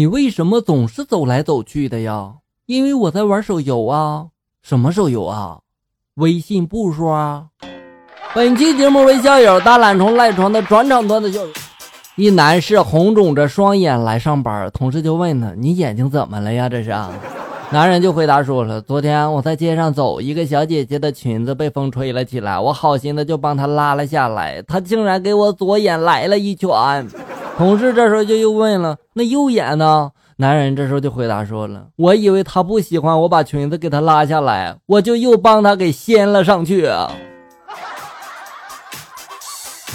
你为什么总是走来走去的呀？因为我在玩手游啊。什么手游啊？微信步数啊。本期节目为校友大懒虫赖床的转场段子校友。一男士红肿着双眼来上班，同事就问他：“你眼睛怎么了呀？”这是。男人就回答说了：“昨天我在街上走，一个小姐姐的裙子被风吹了起来，我好心的就帮她拉了下来，她竟然给我左眼来了一拳。”同事这时候就又问了：“那右眼呢？”男人这时候就回答说了：“我以为他不喜欢我把裙子给他拉下来，我就又帮他给掀了上去，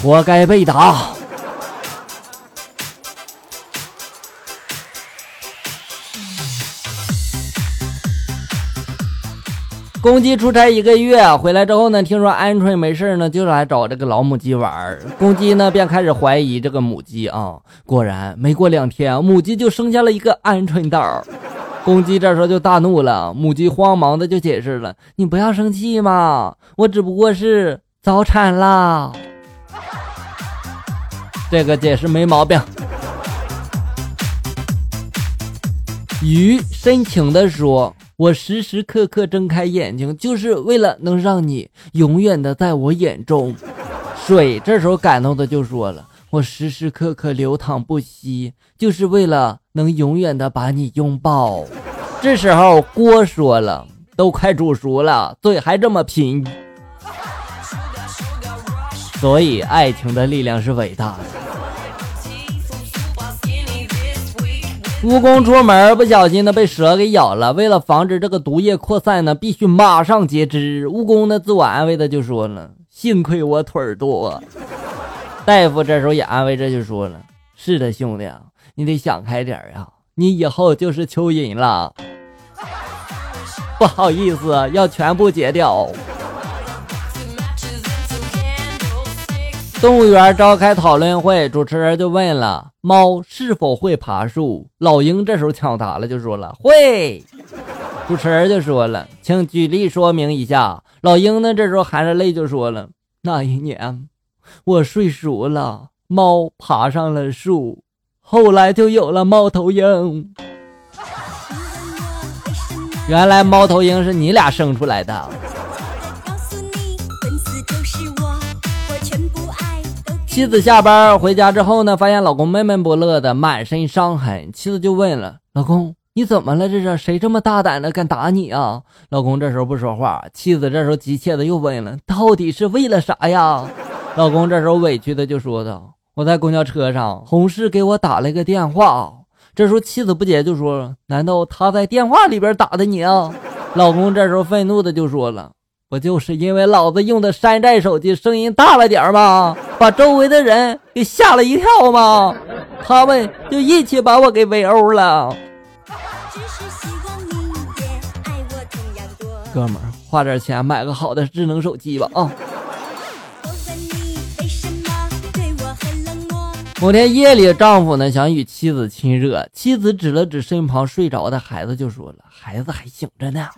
活该被打。”公鸡出差一个月回来之后呢，听说鹌鹑没事呢，就来找这个老母鸡玩公鸡呢便开始怀疑这个母鸡啊，果然没过两天，母鸡就生下了一个鹌鹑蛋儿。公鸡这时候就大怒了，母鸡慌忙的就解释了：“你不要生气嘛，我只不过是早产啦。”这个解释没毛病。鱼深情的说。我时时刻刻睁开眼睛，就是为了能让你永远的在我眼中。水这时候感动的就说了：“我时时刻刻流淌不息，就是为了能永远的把你拥抱。”这时候锅说了：“都快煮熟了，嘴还这么贫。”所以爱情的力量是伟大的。蜈蚣出门不小心的，被蛇给咬了。为了防止这个毒液扩散呢，必须马上截肢。蜈蚣呢，自我安慰的就说了：“幸亏我腿儿多。”大夫这时候也安慰着就说了：“是的，兄弟，你得想开点呀，你以后就是蚯蚓了。不好意思，要全部截掉。”动物园召开讨论会，主持人就问了：“猫是否会爬树？”老鹰这时候抢答了，就说了：“会。”主持人就说了：“请举例说明一下。”老鹰呢，这时候含着泪就说了：“那一年，我睡熟了，猫爬上了树，后来就有了猫头鹰。原来猫头鹰是你俩生出来的。”妻子下班回家之后呢，发现老公闷闷不乐的，满身伤痕。妻子就问了：“老公，你怎么了？这是谁这么大胆的敢打你啊？”老公这时候不说话。妻子这时候急切的又问了：“到底是为了啥呀？”老公这时候委屈的就说道：“我在公交车上，同事给我打了个电话。”这时候妻子不解就说：“难道他在电话里边打的你啊？”老公这时候愤怒的就说了。不就是因为老子用的山寨手机声音大了点吗？把周围的人给吓了一跳吗？他们就一起把我给围殴了。哥们儿，花点钱买个好的智能手机吧啊！某天夜里，丈夫呢想与妻子亲热，妻子指了指身旁睡着的孩子，就说了：“孩子还醒着呢。”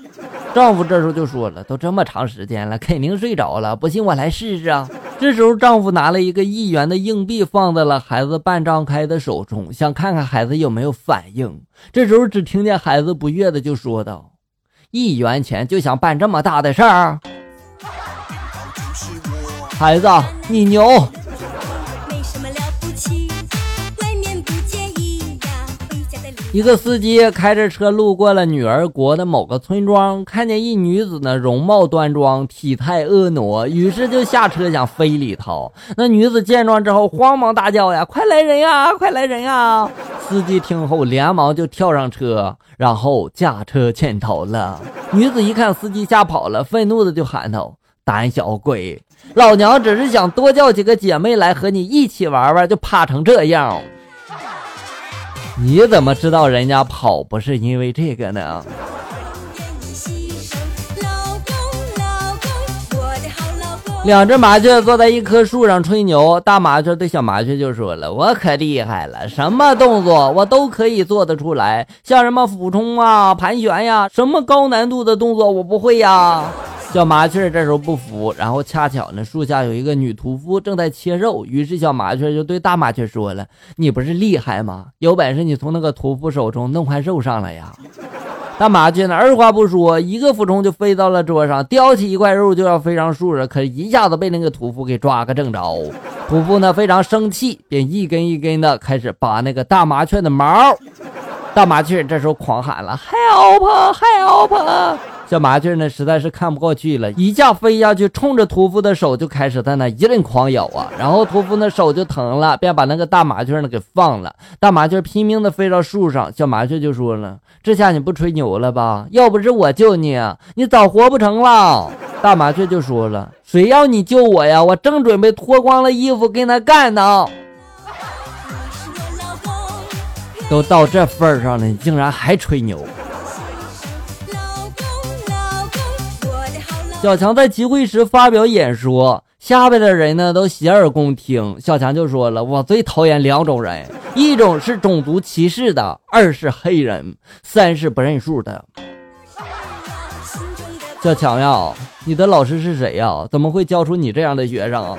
丈夫这时候就说了：“都这么长时间了，肯定睡着了，不信我来试试啊。”这时候，丈夫拿了一个一元的硬币放在了孩子半张开的手中，想看看孩子有没有反应。这时候，只听见孩子不悦的就说道：“一元钱就想办这么大的事儿？孩子，你牛！”一个司机开着车路过了女儿国的某个村庄，看见一女子呢，容貌端庄，体态婀娜，于是就下车想非礼她。那女子见状之后，慌忙大叫呀：“快来人呀，快来人呀！”司机听后连忙就跳上车，然后驾车潜逃了。女子一看司机吓跑了，愤怒的就喊道：“胆小鬼，老娘只是想多叫几个姐妹来和你一起玩玩，就怕成这样。”你怎么知道人家跑不是因为这个呢？两只麻雀坐在一棵树上吹牛，大麻雀对小麻雀就说了：“我可厉害了，什么动作我都可以做得出来，像什么俯冲啊、盘旋呀，什么高难度的动作我不会呀。”小麻雀这时候不服，然后恰巧呢，树下有一个女屠夫正在切肉，于是小麻雀就对大麻雀说了：“你不是厉害吗？有本事你从那个屠夫手中弄块肉上来呀！”大麻雀呢，二话不说，一个俯冲就飞到了桌上，叼起一块肉就要飞上树上，可一下子被那个屠夫给抓个正着。屠夫呢非常生气，便一根一根的开始拔那个大麻雀的毛。大麻雀这时候狂喊了：“Help! Help!” 小麻雀呢，实在是看不过去了，一下飞下去，冲着屠夫的手就开始在那一阵狂咬啊！然后屠夫呢手就疼了，便把那个大麻雀呢给放了。大麻雀拼命的飞到树上，小麻雀就说了：“这下你不吹牛了吧？要不是我救你，你早活不成了。”大麻雀就说了：“谁要你救我呀？我正准备脱光了衣服跟他干呢。”都到这份上了，你竟然还吹牛！小强在集会时发表演说，下边的人呢都洗耳恭听。小强就说了：“我最讨厌两种人，一种是种族歧视的，二是黑人，三是不认数的。”小强呀，你的老师是谁呀？怎么会教出你这样的学生？